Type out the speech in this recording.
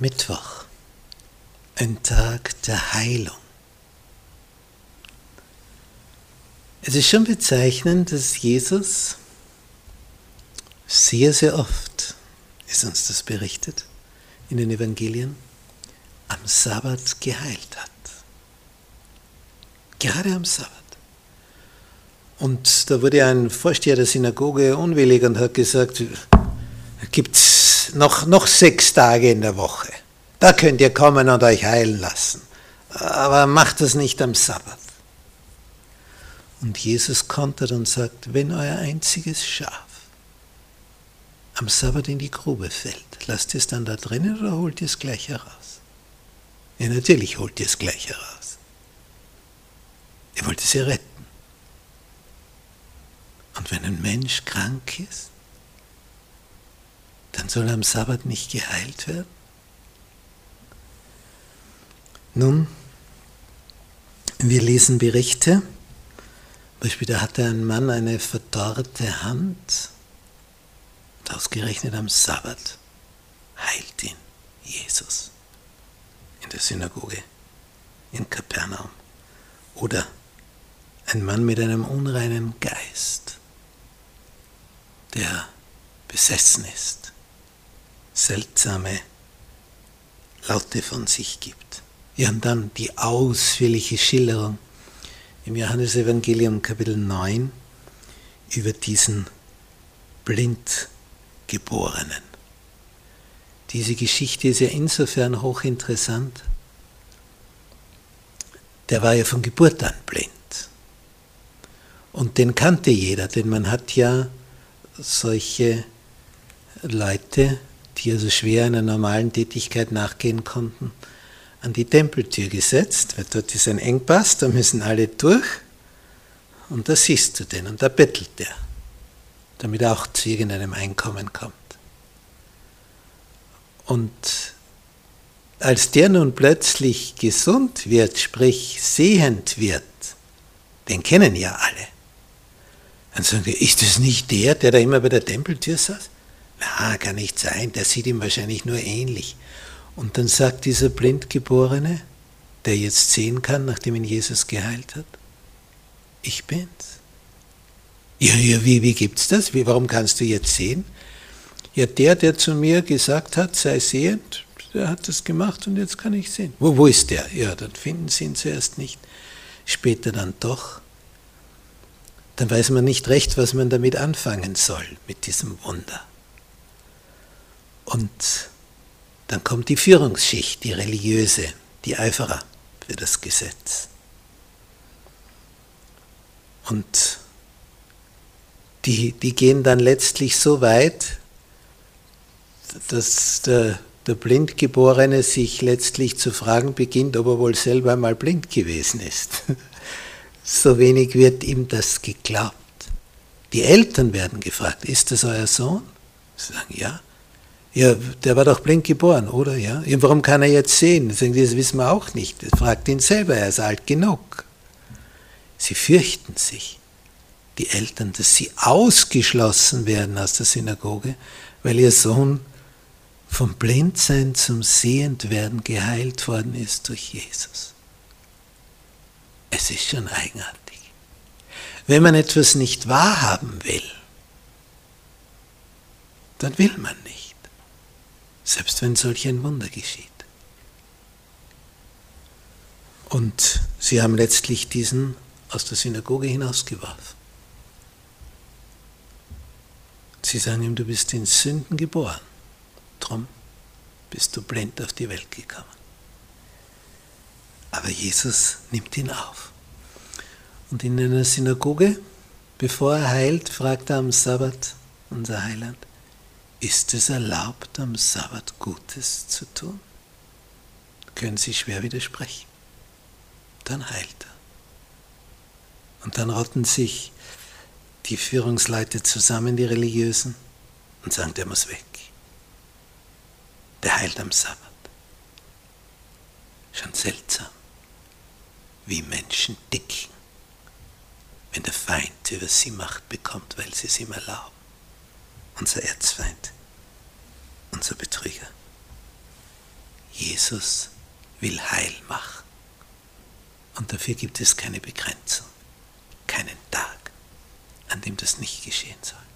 Mittwoch, ein Tag der Heilung. Es ist schon bezeichnend, dass Jesus sehr, sehr oft, ist uns das berichtet in den Evangelien, am Sabbat geheilt hat. Gerade am Sabbat. Und da wurde ein Vorsteher der Synagoge unwillig und hat gesagt, gibt es noch, noch sechs Tage in der Woche. Da könnt ihr kommen und euch heilen lassen. Aber macht das nicht am Sabbat. Und Jesus kontert und sagt, wenn euer einziges Schaf am Sabbat in die Grube fällt, lasst ihr es dann da drinnen oder holt ihr es gleich heraus? Ja, natürlich holt ihr es gleich heraus. Ihr wollt es ja retten. Und wenn ein Mensch krank ist, dann soll er am Sabbat nicht geheilt werden? Nun, wir lesen Berichte, Beispiel, da hatte ein Mann eine verdorrte Hand und ausgerechnet am Sabbat heilt ihn Jesus in der Synagoge in Kapernaum. Oder ein Mann mit einem unreinen Geist, der besessen ist, seltsame Laute von sich gibt. Ja, und dann die ausführliche Schilderung im Johannesevangelium Kapitel 9 über diesen Blindgeborenen. Diese Geschichte ist ja insofern hochinteressant. Der war ja von Geburt an blind. Und den kannte jeder, denn man hat ja solche Leute, die also schwer einer normalen Tätigkeit nachgehen konnten, an die Tempeltür gesetzt, weil dort ist ein Engpass, da müssen alle durch. Und da siehst du den und da bettelt der, damit er auch zu irgendeinem Einkommen kommt. Und als der nun plötzlich gesund wird, sprich sehend wird, den kennen ja alle. Dann sagen die, ist das nicht der, der da immer bei der Tempeltür saß? Na, kann nicht sein, der sieht ihm wahrscheinlich nur ähnlich. Und dann sagt dieser Blindgeborene, der jetzt sehen kann, nachdem ihn Jesus geheilt hat, ich bin's. Ja, ja, wie, wie gibt's das? Wie, warum kannst du jetzt sehen? Ja, der, der zu mir gesagt hat, sei sehend, der hat das gemacht und jetzt kann ich sehen. Wo, wo ist der? Ja, dann finden sie ihn zuerst nicht, später dann doch. Dann weiß man nicht recht, was man damit anfangen soll, mit diesem Wunder. Und dann kommt die Führungsschicht, die religiöse, die Eiferer für das Gesetz. Und die, die gehen dann letztlich so weit, dass der, der Blindgeborene sich letztlich zu fragen beginnt, ob er wohl selber mal blind gewesen ist. so wenig wird ihm das geglaubt. Die Eltern werden gefragt, ist das euer Sohn? Sie sagen, ja. Ja, der war doch blind geboren, oder? Ja? ja warum kann er jetzt sehen? Das wissen wir auch nicht. Das fragt ihn selber, er ist alt genug. Sie fürchten sich, die Eltern, dass sie ausgeschlossen werden aus der Synagoge, weil ihr Sohn vom Blindsein zum Sehendwerden geheilt worden ist durch Jesus. Es ist schon eigenartig. Wenn man etwas nicht wahrhaben will, dann will man nicht selbst wenn solch ein Wunder geschieht. Und sie haben letztlich diesen aus der Synagoge hinausgeworfen. Sie sagen ihm, du bist in Sünden geboren, drum bist du blind auf die Welt gekommen. Aber Jesus nimmt ihn auf. Und in einer Synagoge, bevor er heilt, fragt er am Sabbat unser Heiland, ist es erlaubt, am Sabbat Gutes zu tun? Können Sie schwer widersprechen. Dann heilt er. Und dann rotten sich die Führungsleute zusammen, die Religiösen, und sagen, der muss weg. Der heilt am Sabbat. Schon seltsam, wie Menschen dicken, wenn der Feind über sie Macht bekommt, weil sie es ihm erlauben unser Erzfeind, unser Betrüger. Jesus will Heil machen. Und dafür gibt es keine Begrenzung, keinen Tag, an dem das nicht geschehen soll.